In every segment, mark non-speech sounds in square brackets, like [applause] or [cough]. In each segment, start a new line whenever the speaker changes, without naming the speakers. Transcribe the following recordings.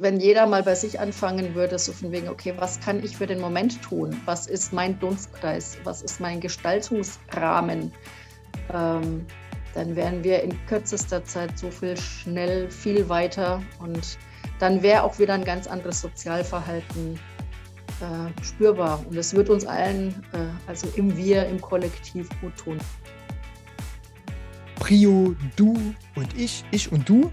wenn jeder mal bei sich anfangen würde, so von wegen, okay, was kann ich für den Moment tun? Was ist mein Dunstkreis? Was ist mein Gestaltungsrahmen? Ähm, dann wären wir in kürzester Zeit so viel schnell viel weiter und dann wäre auch wieder ein ganz anderes Sozialverhalten äh, spürbar. Und es wird uns allen, äh, also im Wir, im Kollektiv gut tun.
Prio, du und ich, ich und du.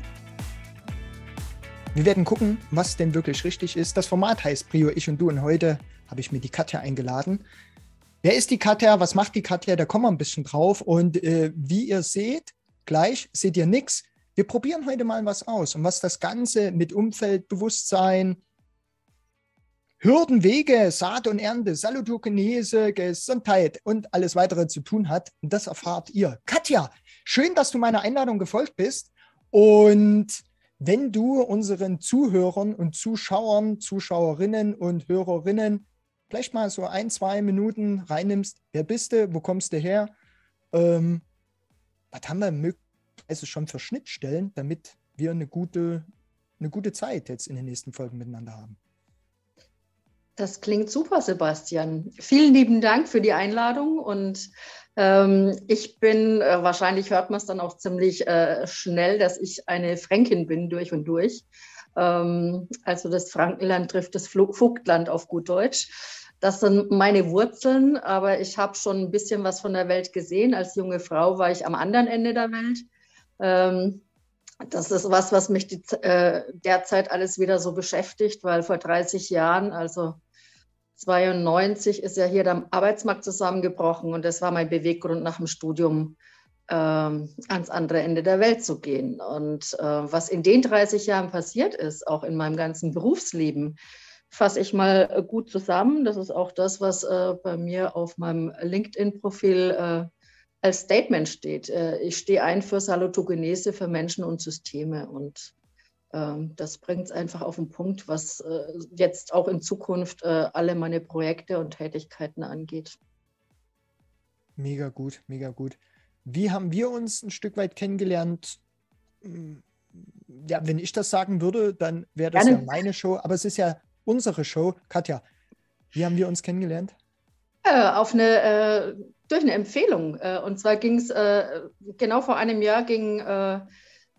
Wir werden gucken, was denn wirklich richtig ist. Das Format heißt Prio, ich und du. Und heute habe ich mir die Katja eingeladen. Wer ist die Katja? Was macht die Katja? Da kommen wir ein bisschen drauf. Und äh, wie ihr seht, gleich seht ihr nichts. Wir probieren heute mal was aus. Und was das Ganze mit Umfeldbewusstsein, Hürden, Wege, Saat und Ernte, Salutogenese, Gesundheit und alles weitere zu tun hat, das erfahrt ihr. Katja, schön, dass du meiner Einladung gefolgt bist. Und wenn du unseren Zuhörern und Zuschauern, Zuschauerinnen und Hörerinnen vielleicht mal so ein, zwei Minuten reinnimmst, wer bist du, wo kommst du her, ähm, was haben wir möglicherweise schon für Schnittstellen, damit wir eine gute, eine gute Zeit jetzt in den nächsten Folgen miteinander haben.
Das klingt super, Sebastian. Vielen lieben Dank für die Einladung und ich bin, äh, wahrscheinlich hört man es dann auch ziemlich äh, schnell, dass ich eine Fränkin bin durch und durch. Ähm, also das Frankenland trifft das Vogtland auf gut Deutsch. Das sind meine Wurzeln, aber ich habe schon ein bisschen was von der Welt gesehen. Als junge Frau war ich am anderen Ende der Welt. Ähm, das ist was, was mich äh, derzeit alles wieder so beschäftigt, weil vor 30 Jahren, also 92, ist ja hier der Arbeitsmarkt zusammengebrochen und das war mein Beweggrund nach dem Studium, ähm, ans andere Ende der Welt zu gehen. Und äh, was in den 30 Jahren passiert ist, auch in meinem ganzen Berufsleben, fasse ich mal gut zusammen. Das ist auch das, was äh, bei mir auf meinem LinkedIn-Profil äh, als Statement steht. Äh, ich stehe ein für Salutogenese für Menschen und Systeme und das bringt es einfach auf den Punkt, was äh, jetzt auch in Zukunft äh, alle meine Projekte und Tätigkeiten angeht.
Mega gut, mega gut. Wie haben wir uns ein Stück weit kennengelernt? Hm, ja, wenn ich das sagen würde, dann wäre das Gerne. ja meine Show, aber es ist ja unsere Show. Katja, wie haben wir uns kennengelernt?
Äh, auf eine, äh, durch eine Empfehlung. Und zwar ging es äh, genau vor einem Jahr ging äh,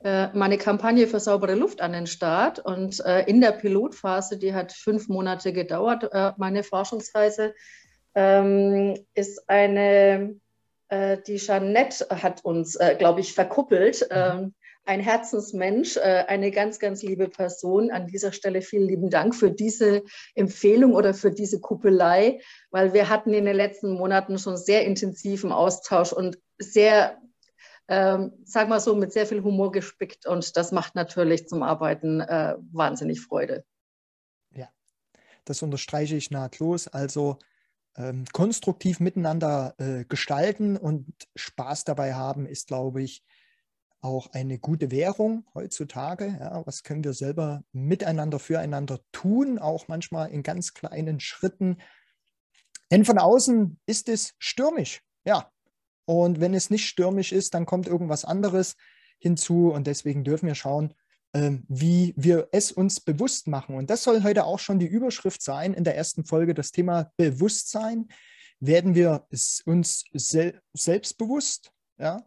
meine Kampagne für saubere Luft an den Start. Und in der Pilotphase, die hat fünf Monate gedauert, meine Forschungsreise, ähm, ist eine die Jeannette hat uns, glaube ich, verkuppelt. Mhm. Ähm, ein Herzensmensch, äh, eine ganz, ganz liebe Person. An dieser Stelle vielen lieben Dank für diese Empfehlung oder für diese Kuppelei, weil wir hatten in den letzten Monaten schon sehr intensiven Austausch und sehr, ähm, sagen wir so, mit sehr viel Humor gespickt und das macht natürlich zum Arbeiten äh, wahnsinnig Freude.
Ja, das unterstreiche ich nahtlos. Also ähm, konstruktiv miteinander äh, gestalten und Spaß dabei haben, ist, glaube ich, auch eine gute Währung heutzutage. Ja, was können wir selber miteinander, füreinander tun, auch manchmal in ganz kleinen Schritten. Denn von außen ist es stürmisch, ja. Und wenn es nicht stürmisch ist, dann kommt irgendwas anderes hinzu. Und deswegen dürfen wir schauen, ähm, wie wir es uns bewusst machen. Und das soll heute auch schon die Überschrift sein in der ersten Folge, das Thema Bewusstsein. Werden wir uns sel selbstbewusst, ja,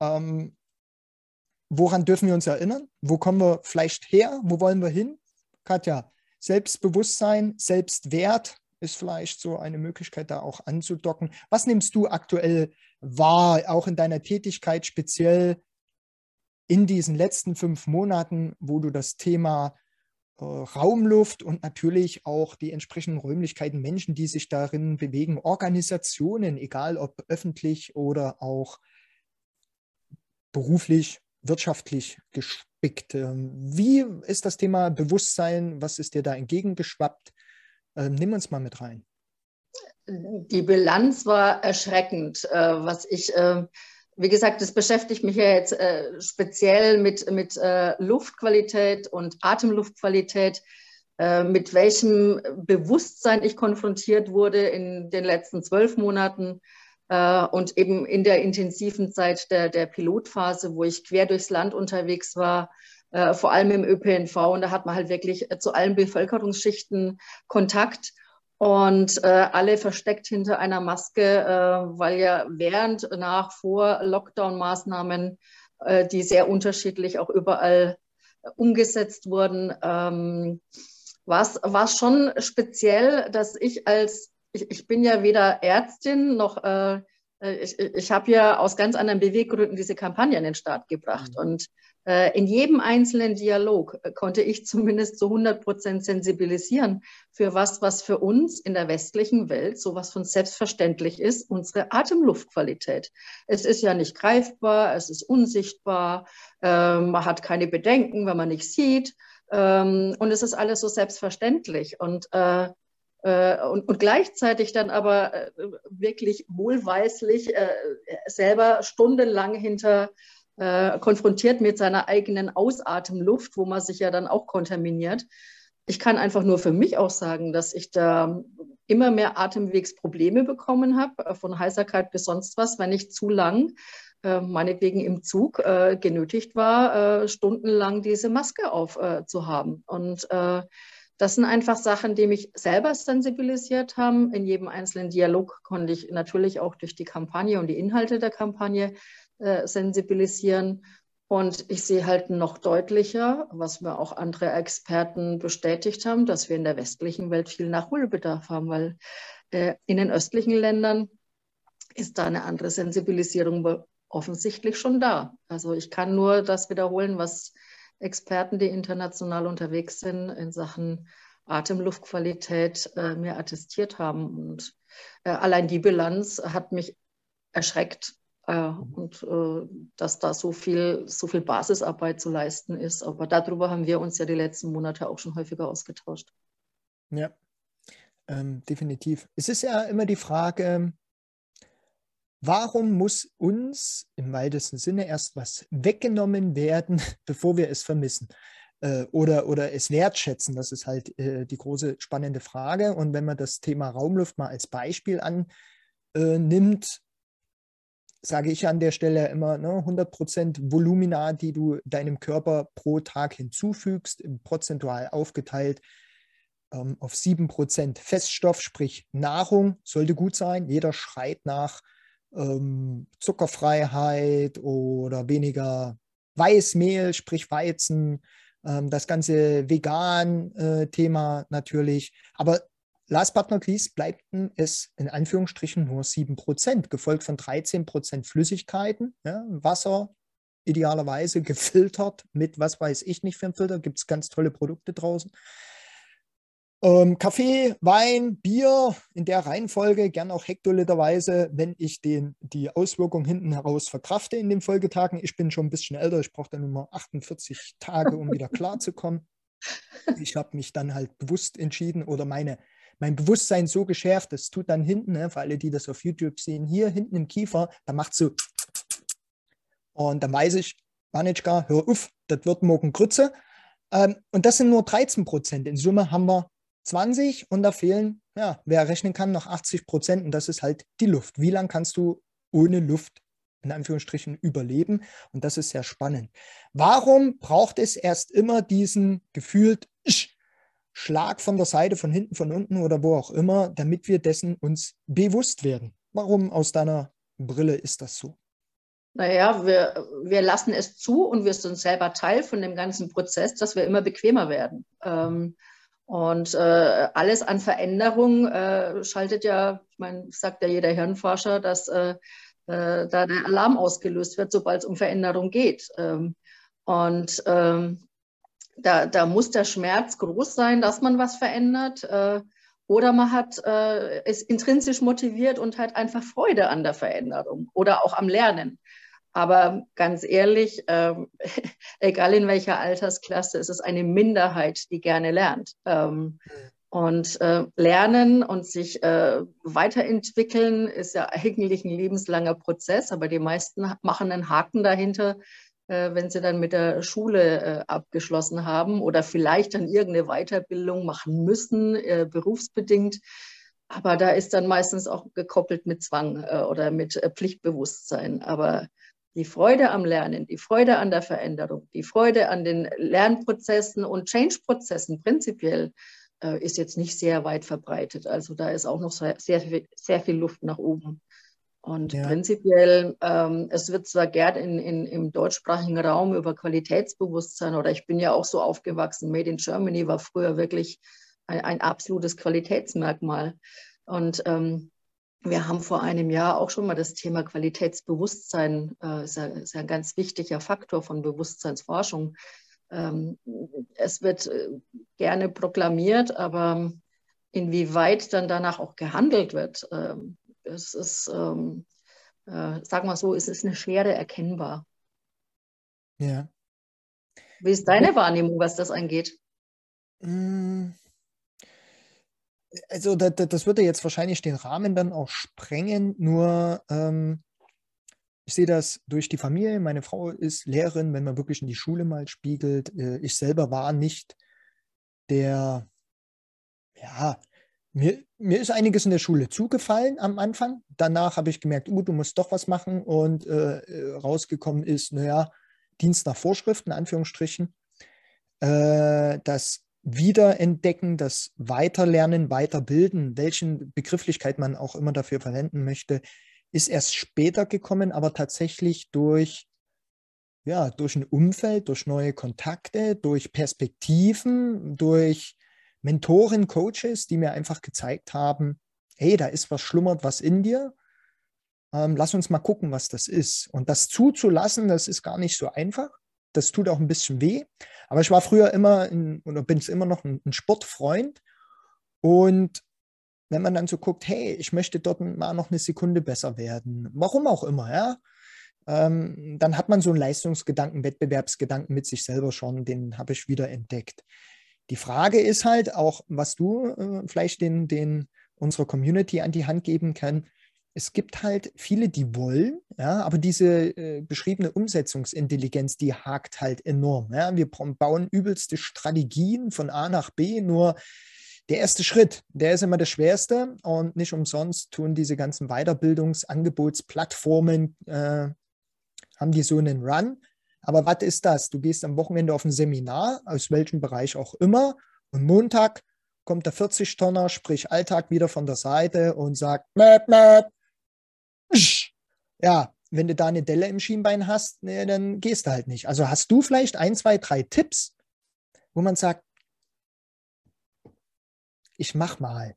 ähm, woran dürfen wir uns erinnern? Wo kommen wir vielleicht her? Wo wollen wir hin? Katja, Selbstbewusstsein, Selbstwert ist vielleicht so eine Möglichkeit, da auch anzudocken. Was nimmst du aktuell wahr, auch in deiner Tätigkeit, speziell in diesen letzten fünf Monaten, wo du das Thema äh, Raumluft und natürlich auch die entsprechenden Räumlichkeiten, Menschen, die sich darin bewegen, Organisationen, egal ob öffentlich oder auch beruflich, wirtschaftlich gespickt. Ähm, wie ist das Thema Bewusstsein? Was ist dir da entgegengeschwappt? Ähm, nimm uns mal mit rein.
Die Bilanz war erschreckend, äh, was ich, äh, wie gesagt, das beschäftigt mich ja jetzt äh, speziell mit, mit Luftqualität und Atemluftqualität, mit welchem Bewusstsein ich konfrontiert wurde in den letzten zwölf Monaten äh, und eben in der intensiven Zeit der, der Pilotphase, wo ich quer durchs Land unterwegs war, äh, vor allem im ÖPNV. Und da hat man halt wirklich äh, zu allen Bevölkerungsschichten Kontakt und äh, alle versteckt hinter einer Maske, äh, weil ja während, nach, vor Lockdown-Maßnahmen, äh, die sehr unterschiedlich auch überall umgesetzt wurden, ähm, war es schon speziell, dass ich als, ich, ich bin ja weder Ärztin noch äh, äh, ich, ich habe ja aus ganz anderen Beweggründen diese Kampagne an den Start gebracht. Mhm. Und äh, in jedem einzelnen Dialog äh, konnte ich [laughs] zumindest zu 100 Prozent sensibilisieren für was, was für uns in der westlichen Welt sowas von selbstverständlich ist, unsere Atemluftqualität. Es ist ja nicht greifbar, es ist unsichtbar, äh, man hat keine Bedenken, wenn man nicht sieht. Ähm, und es ist alles so selbstverständlich. Und äh, äh, und, und, gleichzeitig dann aber äh, wirklich wohlweislich äh, selber stundenlang hinter konfrontiert mit seiner eigenen Ausatemluft, wo man sich ja dann auch kontaminiert. Ich kann einfach nur für mich auch sagen, dass ich da immer mehr Atemwegsprobleme bekommen habe, von Heiserkeit bis sonst was, wenn ich zu lang, meinetwegen im Zug, genötigt war, stundenlang diese Maske aufzuhaben. Und das sind einfach Sachen, die mich selber sensibilisiert haben. In jedem einzelnen Dialog konnte ich natürlich auch durch die Kampagne und die Inhalte der Kampagne äh, sensibilisieren. Und ich sehe halt noch deutlicher, was mir auch andere Experten bestätigt haben, dass wir in der westlichen Welt viel Nachholbedarf haben, weil äh, in den östlichen Ländern ist da eine andere Sensibilisierung offensichtlich schon da. Also ich kann nur das wiederholen, was Experten, die international unterwegs sind in Sachen Atemluftqualität, äh, mir attestiert haben. Und äh, allein die Bilanz hat mich erschreckt. Äh, und äh, dass da so viel, so viel Basisarbeit zu leisten ist. Aber darüber haben wir uns ja die letzten Monate auch schon häufiger ausgetauscht.
Ja, ähm, definitiv. Es ist ja immer die Frage, Warum muss uns im weitesten Sinne erst was weggenommen werden, [laughs] bevor wir es vermissen? Äh, oder, oder es wertschätzen? Das ist halt äh, die große spannende Frage. Und wenn man das Thema Raumluft mal als Beispiel annimmt, sage ich an der Stelle immer, ne, 100% Volumina, die du deinem Körper pro Tag hinzufügst, prozentual aufgeteilt ähm, auf 7% Feststoff, sprich Nahrung, sollte gut sein. Jeder schreit nach ähm, Zuckerfreiheit oder weniger Weißmehl, sprich Weizen, ähm, das ganze Vegan-Thema äh, natürlich. Aber last but not least bleibt es in Anführungsstrichen nur 7%, gefolgt von 13% Flüssigkeiten, ja, Wasser, idealerweise gefiltert mit, was weiß ich nicht für ein Filter, gibt es ganz tolle Produkte draußen. Ähm, Kaffee, Wein, Bier in der Reihenfolge, gern auch hektoliterweise, wenn ich den, die Auswirkung hinten heraus verkrafte in den Folgetagen. Ich bin schon ein bisschen älter, ich brauche dann immer 48 Tage, um wieder klarzukommen. Ich habe mich dann halt bewusst entschieden oder meine, mein Bewusstsein so geschärft, das tut dann hinten, ne, für alle, die das auf YouTube sehen, hier hinten im Kiefer, da macht so und dann weiß ich, Manitschka, hör auf, das wird morgen Grütze. Ähm, und das sind nur 13 Prozent. In Summe haben wir 20 und da fehlen, ja, wer rechnen kann, noch 80 Prozent und das ist halt die Luft. Wie lange kannst du ohne Luft in Anführungsstrichen überleben? Und das ist sehr spannend. Warum braucht es erst immer diesen gefühlt Schlag von der Seite, von hinten, von unten oder wo auch immer, damit wir dessen uns bewusst werden? Warum aus deiner Brille ist das so?
Naja, wir, wir lassen es zu und wir sind selber Teil von dem ganzen Prozess, dass wir immer bequemer werden. Ähm, und äh, alles an Veränderung äh, schaltet ja, ich meine, sagt ja jeder Hirnforscher, dass äh, äh, da der Alarm ausgelöst wird, sobald es um Veränderung geht. Ähm, und ähm, da, da muss der Schmerz groß sein, dass man was verändert. Äh, oder man hat, äh, ist intrinsisch motiviert und hat einfach Freude an der Veränderung oder auch am Lernen. Aber ganz ehrlich, ähm, [laughs] egal in welcher Altersklasse, es ist eine Minderheit, die gerne lernt. Ähm, und äh, lernen und sich äh, weiterentwickeln ist ja [laughs] eigentlich ein lebenslanger Prozess, aber die meisten machen einen Haken dahinter, wenn sie dann mit der Schule äh, abgeschlossen haben oder vielleicht dann irgendeine Weiterbildung machen müssen, äh, berufsbedingt. Aber da ist dann meistens auch gekoppelt mit Zwang äh, oder mit Pflichtbewusstsein. Aber die Freude am Lernen, die Freude an der Veränderung, die Freude an den Lernprozessen und Change-Prozessen prinzipiell äh, ist jetzt nicht sehr weit verbreitet. Also da ist auch noch sehr, sehr viel Luft nach oben. Und ja. prinzipiell, ähm, es wird zwar gern in, in, im deutschsprachigen Raum über Qualitätsbewusstsein oder ich bin ja auch so aufgewachsen, Made in Germany war früher wirklich ein, ein absolutes Qualitätsmerkmal. Und ähm, wir haben vor einem Jahr auch schon mal das Thema Qualitätsbewusstsein, äh, ist, ja, ist ja ein ganz wichtiger Faktor von Bewusstseinsforschung. Ähm, es wird äh, gerne proklamiert, aber inwieweit dann danach auch gehandelt wird, ähm, es ist, ähm, äh, sagen wir so, es ist eine Schwere erkennbar.
Ja.
Wie ist deine Wahrnehmung, was das angeht?
Mm. Also das, das würde jetzt wahrscheinlich den Rahmen dann auch sprengen, nur ähm, ich sehe das durch die Familie. Meine Frau ist Lehrerin, wenn man wirklich in die Schule mal spiegelt. Äh, ich selber war nicht der, ja, mir, mir ist einiges in der Schule zugefallen am Anfang. Danach habe ich gemerkt, uh, du musst doch was machen und äh, äh rausgekommen ist, naja, Dienst nach Vorschriften, Anführungsstrichen. Äh, das Wiederentdecken, das Weiterlernen, Weiterbilden, welchen Begrifflichkeit man auch immer dafür verwenden möchte, ist erst später gekommen, aber tatsächlich durch, ja, durch ein Umfeld, durch neue Kontakte, durch Perspektiven, durch Mentoren, Coaches, die mir einfach gezeigt haben, hey, da ist was schlummert, was in dir. Ähm, lass uns mal gucken, was das ist. Und das zuzulassen, das ist gar nicht so einfach. Das tut auch ein bisschen weh. Aber ich war früher immer ein, oder bin es immer noch ein, ein Sportfreund. Und wenn man dann so guckt, hey, ich möchte dort mal noch eine Sekunde besser werden, warum auch immer, ja, ähm, dann hat man so einen Leistungsgedanken, Wettbewerbsgedanken mit sich selber schon, den habe ich wieder entdeckt. Die Frage ist halt auch, was du äh, vielleicht den, den unserer Community an die Hand geben kann. Es gibt halt viele, die wollen, ja, aber diese äh, beschriebene Umsetzungsintelligenz, die hakt halt enorm. Ja. Wir bauen übelste Strategien von A nach B, nur der erste Schritt, der ist immer der schwerste und nicht umsonst tun diese ganzen Weiterbildungsangebotsplattformen, äh, haben die so einen Run. Aber was ist das? Du gehst am Wochenende auf ein Seminar, aus welchem Bereich auch immer, und Montag kommt der 40-Tonner, sprich Alltag, wieder von der Seite und sagt, mäp, mäp. ja, wenn du da eine Delle im Schienbein hast, nee, dann gehst du halt nicht. Also hast du vielleicht ein, zwei, drei Tipps, wo man sagt, ich mach mal.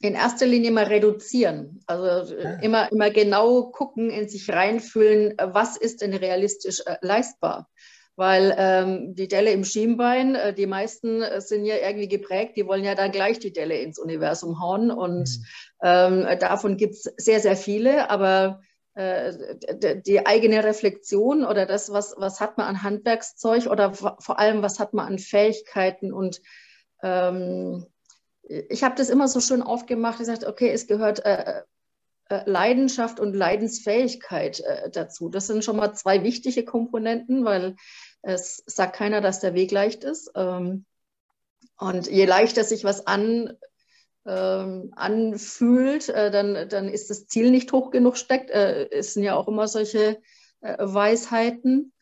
In erster Linie mal reduzieren. Also äh, ah. immer, immer genau gucken, in sich reinfühlen, was ist denn realistisch äh, leistbar. Weil ähm, die Delle im Schienbein, äh, die meisten äh, sind ja irgendwie geprägt, die wollen ja dann gleich die Delle ins Universum hauen. Und mhm. ähm, davon gibt es sehr, sehr viele. Aber äh, die eigene Reflexion oder das, was, was hat man an Handwerkszeug oder vor allem, was hat man an Fähigkeiten und ähm, ich habe das immer so schön aufgemacht, gesagt, okay, es gehört äh, äh, Leidenschaft und Leidensfähigkeit äh, dazu. Das sind schon mal zwei wichtige Komponenten, weil es sagt keiner, dass der Weg leicht ist. Ähm, und je leichter sich was an, ähm, anfühlt, äh, dann, dann ist das Ziel nicht hoch genug steckt. Äh, es sind ja auch immer solche äh, Weisheiten.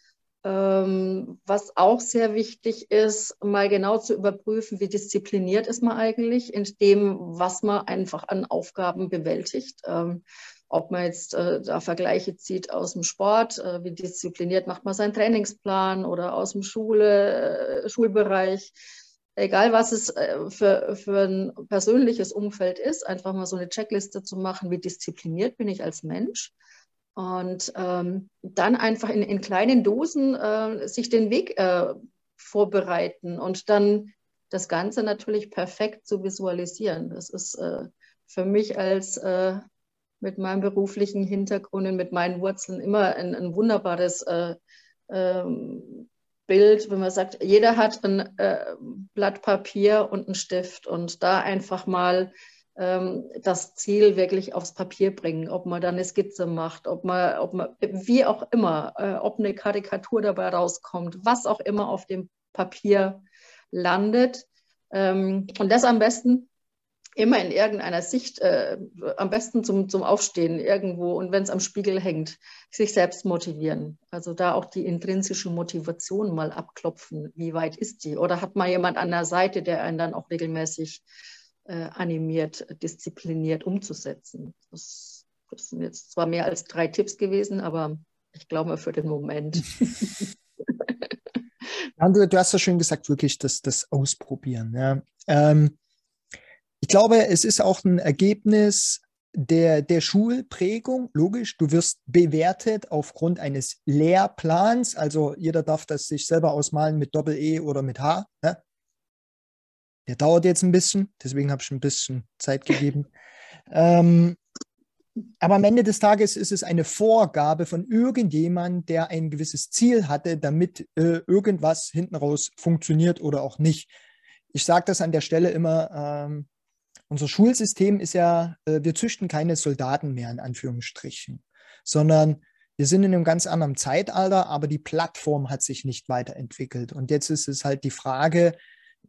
Ähm, was auch sehr wichtig ist, mal genau zu überprüfen, wie diszipliniert ist man eigentlich in dem, was man einfach an Aufgaben bewältigt. Ähm, ob man jetzt äh, da Vergleiche zieht aus dem Sport, äh, wie diszipliniert macht man seinen Trainingsplan oder aus dem Schule, äh, Schulbereich. Egal, was es für, für ein persönliches Umfeld ist, einfach mal so eine Checkliste zu machen, wie diszipliniert bin ich als Mensch und ähm, dann einfach in, in kleinen Dosen äh, sich den Weg äh, vorbereiten und dann das Ganze natürlich perfekt zu visualisieren. Das ist äh, für mich als äh, mit meinem beruflichen Hintergrund und mit meinen Wurzeln immer ein, ein wunderbares äh, ähm, Bild, wenn man sagt, jeder hat ein äh, Blatt Papier und einen Stift und da einfach mal das Ziel wirklich aufs Papier bringen, ob man dann eine Skizze macht, ob man, ob man wie auch immer, äh, ob eine Karikatur dabei rauskommt, was auch immer auf dem Papier landet. Ähm, und das am besten immer in irgendeiner Sicht, äh, am besten zum, zum Aufstehen irgendwo und wenn es am Spiegel hängt, sich selbst motivieren. Also da auch die intrinsische Motivation mal abklopfen, wie weit ist die? Oder hat man jemand an der Seite, der einen dann auch regelmäßig äh, animiert, diszipliniert umzusetzen? Das, das sind jetzt zwar mehr als drei Tipps gewesen, aber ich glaube für den Moment. [laughs] [laughs]
du, du, hast ja schön gesagt, wirklich das, das Ausprobieren. Ja. Ähm, ich glaube, es ist auch ein Ergebnis der, der Schulprägung. Logisch, du wirst bewertet aufgrund eines Lehrplans. Also jeder darf das sich selber ausmalen mit Doppel-E oder mit H. Ne? Der dauert jetzt ein bisschen, deswegen habe ich ein bisschen Zeit gegeben. ähm, aber am Ende des Tages ist es eine Vorgabe von irgendjemandem, der ein gewisses Ziel hatte, damit äh, irgendwas hinten raus funktioniert oder auch nicht. Ich sage das an der Stelle immer, ähm, unser Schulsystem ist ja, äh, wir züchten keine Soldaten mehr in Anführungsstrichen, sondern wir sind in einem ganz anderen Zeitalter, aber die Plattform hat sich nicht weiterentwickelt. Und jetzt ist es halt die Frage,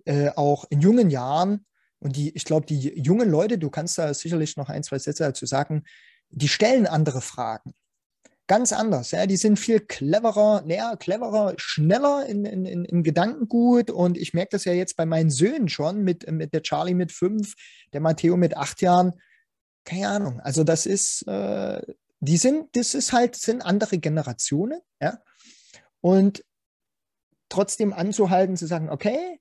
äh, auch in jungen Jahren, und die, ich glaube, die jungen Leute, du kannst da sicherlich noch ein, zwei Sätze dazu sagen, die stellen andere Fragen. Ganz anders. Ja, die sind viel cleverer, näher, cleverer, schneller in, in, in, im Gedankengut. Und ich merke das ja jetzt bei meinen Söhnen schon, mit, mit der Charlie mit fünf, der Matteo mit acht Jahren. Keine Ahnung. Also, das ist, äh, die sind, das ist halt, sind andere Generationen, ja. Und trotzdem anzuhalten, zu sagen, okay,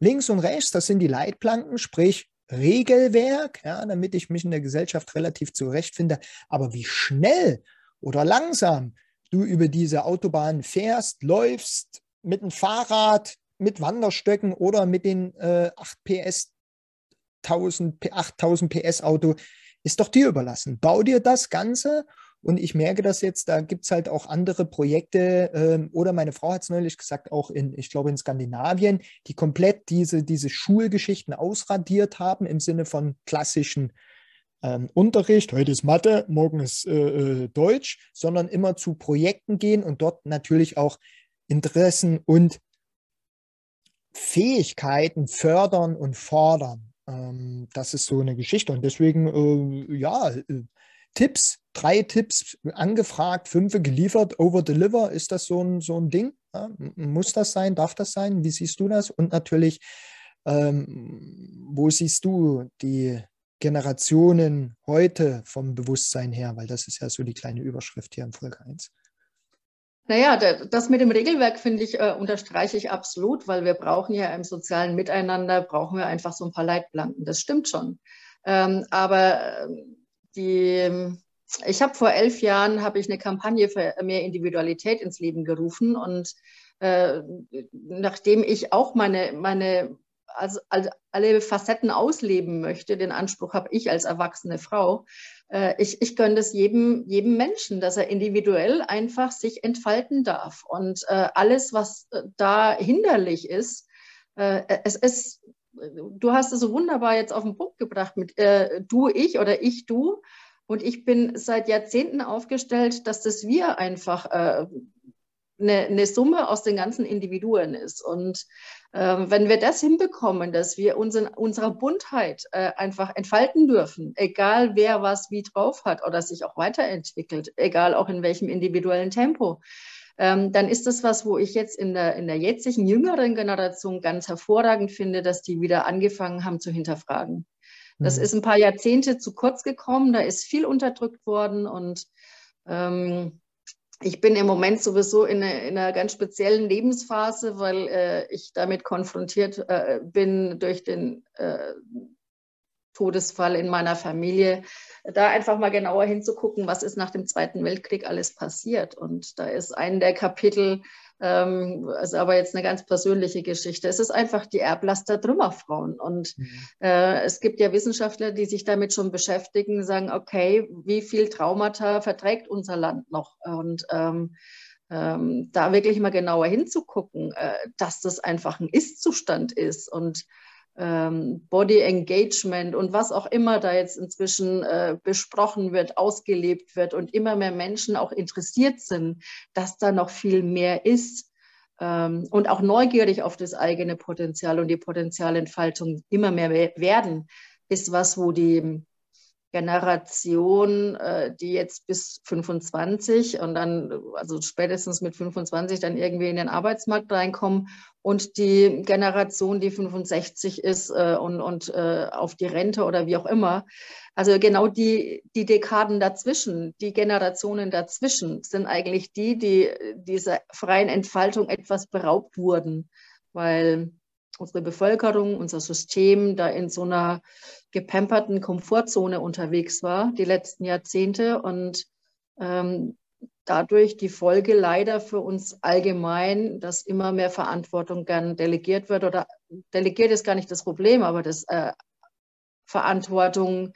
links und rechts, das sind die Leitplanken, sprich Regelwerk, ja, damit ich mich in der Gesellschaft relativ zurechtfinde. Aber wie schnell oder langsam du über diese Autobahn fährst, läufst, mit dem Fahrrad, mit Wanderstöcken oder mit den äh, 8 PS, 1000, 8000 PS Auto, ist doch dir überlassen. Bau dir das Ganze und ich merke das jetzt, da gibt es halt auch andere Projekte, ähm, oder meine Frau hat es neulich gesagt, auch in, ich glaube, in Skandinavien, die komplett diese, diese Schulgeschichten ausradiert haben im Sinne von klassischen ähm, Unterricht, heute ist Mathe, morgen ist äh, äh Deutsch, sondern immer zu Projekten gehen und dort natürlich auch Interessen und Fähigkeiten fördern und fordern. Ähm, das ist so eine Geschichte. Und deswegen, äh, ja, äh, Tipps, drei Tipps angefragt, fünf geliefert, over deliver. Ist das so ein, so ein Ding? Ja, muss das sein? Darf das sein? Wie siehst du das? Und natürlich, ähm, wo siehst du die Generationen heute vom Bewusstsein her? Weil das ist ja so die kleine Überschrift hier in Folge 1.
Naja, das mit dem Regelwerk finde ich, äh, unterstreiche ich absolut, weil wir brauchen ja im sozialen Miteinander, brauchen wir einfach so ein paar Leitplanken. Das stimmt schon. Ähm, aber ähm, die, ich habe vor elf Jahren habe ich eine Kampagne für mehr Individualität ins Leben gerufen und äh, nachdem ich auch meine, meine also, also alle Facetten ausleben möchte, den Anspruch habe ich als erwachsene Frau, äh, ich, ich gönne das jedem, jedem Menschen, dass er individuell einfach sich entfalten darf. Und äh, alles, was äh, da hinderlich ist, äh, es ist du hast es so wunderbar jetzt auf den Punkt gebracht mit äh, du, ich oder ich, du. Und ich bin seit Jahrzehnten aufgestellt, dass das wir einfach äh, eine, eine, Summe aus den ganzen Individuen ist. Und äh, wenn wir das hinbekommen, dass wir uns unserer Buntheit äh, einfach entfalten dürfen, egal wer was wie drauf hat oder sich auch weiterentwickelt, egal auch in welchem individuellen Tempo, ähm, dann ist das was, wo ich jetzt in der, in der jetzigen jüngeren Generation ganz hervorragend finde, dass die wieder angefangen haben zu hinterfragen. Das mhm. ist ein paar Jahrzehnte zu kurz gekommen, da ist viel unterdrückt worden und ähm, ich bin im Moment sowieso in, eine, in einer ganz speziellen Lebensphase, weil äh, ich damit konfrontiert äh, bin durch den äh, Todesfall in meiner Familie, da einfach mal genauer hinzugucken, was ist nach dem Zweiten Weltkrieg alles passiert. Und da ist ein der Kapitel, ähm, ist aber jetzt eine ganz persönliche Geschichte. Es ist einfach die Erblast der Trümmerfrauen. Und mhm. äh, es gibt ja Wissenschaftler, die sich damit schon beschäftigen, sagen, okay, wie viel Traumata verträgt unser Land noch? Und ähm, ähm, da wirklich mal genauer hinzugucken, äh, dass das einfach ein Ist-Zustand ist und Body Engagement und was auch immer da jetzt inzwischen äh, besprochen wird, ausgelebt wird und immer mehr Menschen auch interessiert sind, dass da noch viel mehr ist. ähm, und auch neugierig auf das eigene Potenzial und die Potenzialentfaltung immer mehr werden, ist was, wo die Generation, äh, die jetzt bis 25 und dann, also spätestens mit 25 dann irgendwie in den Arbeitsmarkt reinkommen und die Generation, die 65 ist äh, und, und äh, auf die Rente oder wie auch immer. Also genau die, die Dekaden dazwischen, die Generationen dazwischen sind eigentlich die, die dieser freien Entfaltung etwas beraubt wurden, weil unsere Bevölkerung, unser System da in so einer gepamperten Komfortzone unterwegs war, die letzten Jahrzehnte. Und ähm, dadurch die Folge leider für uns allgemein, dass immer mehr Verantwortung gern delegiert wird oder delegiert ist gar nicht das Problem, aber das äh, Verantwortung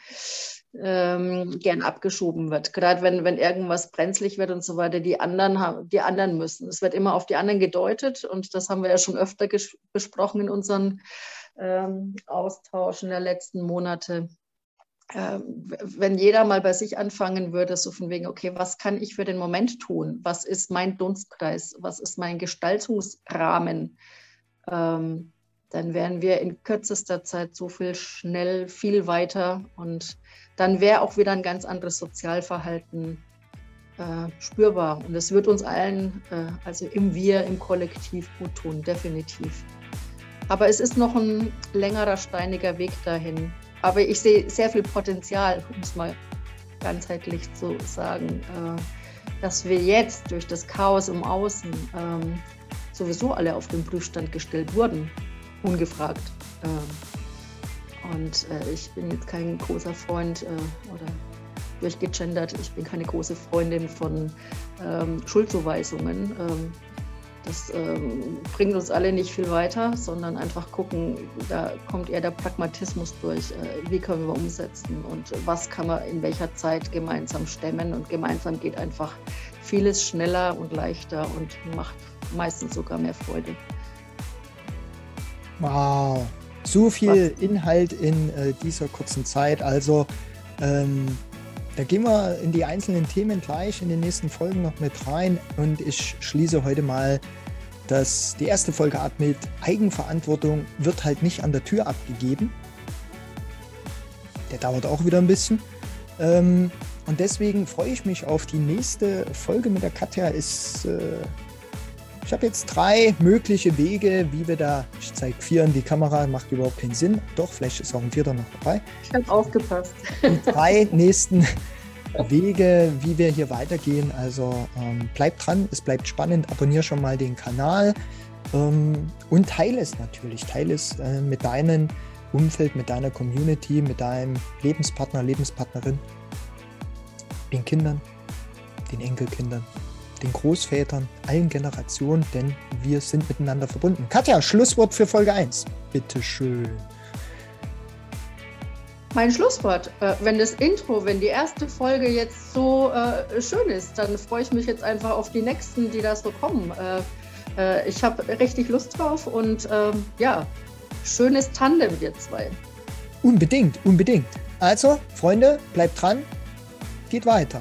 ähm, gern abgeschoben wird. Gerade wenn, wenn irgendwas brenzlig wird und so weiter, die anderen, haben, die anderen müssen. Es wird immer auf die anderen gedeutet und das haben wir ja schon öfter besprochen in unseren ähm, Austauschen der letzten Monate. Ähm, wenn jeder mal bei sich anfangen würde, so von wegen, okay, was kann ich für den Moment tun? Was ist mein Dunstkreis? Was ist mein Gestaltungsrahmen? Ähm, dann wären wir in kürzester Zeit so viel schnell viel weiter und dann wäre auch wieder ein ganz anderes Sozialverhalten äh, spürbar. Und es wird uns allen, äh, also im Wir, im Kollektiv gut tun, definitiv. Aber es ist noch ein längerer, steiniger Weg dahin. Aber ich sehe sehr viel Potenzial, um es mal ganzheitlich zu sagen, äh, dass wir jetzt durch das Chaos im Außen ähm, sowieso alle auf den Prüfstand gestellt wurden, ungefragt. Ähm, und äh, ich bin jetzt kein großer Freund äh, oder durchgegendert, ich bin keine große Freundin von ähm, Schuldzuweisungen. Das ähm, bringt uns alle nicht viel weiter, sondern einfach gucken, da kommt eher der Pragmatismus durch. Äh, wie können wir umsetzen und was kann man in welcher Zeit gemeinsam stemmen? Und gemeinsam geht einfach vieles schneller und leichter und macht meistens sogar mehr Freude.
Wow, so viel was? Inhalt in äh, dieser kurzen Zeit. Also ähm, da gehen wir in die einzelnen Themen gleich in den nächsten Folgen noch mit rein und ich schließe heute mal dass die erste Folge ab mit Eigenverantwortung wird halt nicht an der Tür abgegeben. Der dauert auch wieder ein bisschen. Ähm, und deswegen freue ich mich auf die nächste Folge mit der Katja. Ist, äh, ich habe jetzt drei mögliche Wege, wie wir da, ich zeige vier in die Kamera, macht überhaupt keinen Sinn. Doch, vielleicht ist auch ein vierter noch dabei.
Ich habe aufgepasst.
Die drei [laughs] nächsten Wege, wie wir hier weitergehen. Also ähm, bleibt dran, es bleibt spannend. Abonniere schon mal den Kanal ähm, und teile es natürlich. Teile es äh, mit deinem Umfeld, mit deiner Community, mit deinem Lebenspartner, Lebenspartnerin, den Kindern, den Enkelkindern, den Großvätern, allen Generationen, denn wir sind miteinander verbunden. Katja, Schlusswort für Folge 1. Bitteschön
mein Schlusswort. Äh, wenn das Intro, wenn die erste Folge jetzt so äh, schön ist, dann freue ich mich jetzt einfach auf die nächsten, die da so kommen. Äh ich habe richtig Lust drauf und ähm, ja, schönes Tandem, wir zwei.
Unbedingt, unbedingt. Also, Freunde, bleibt dran, geht weiter.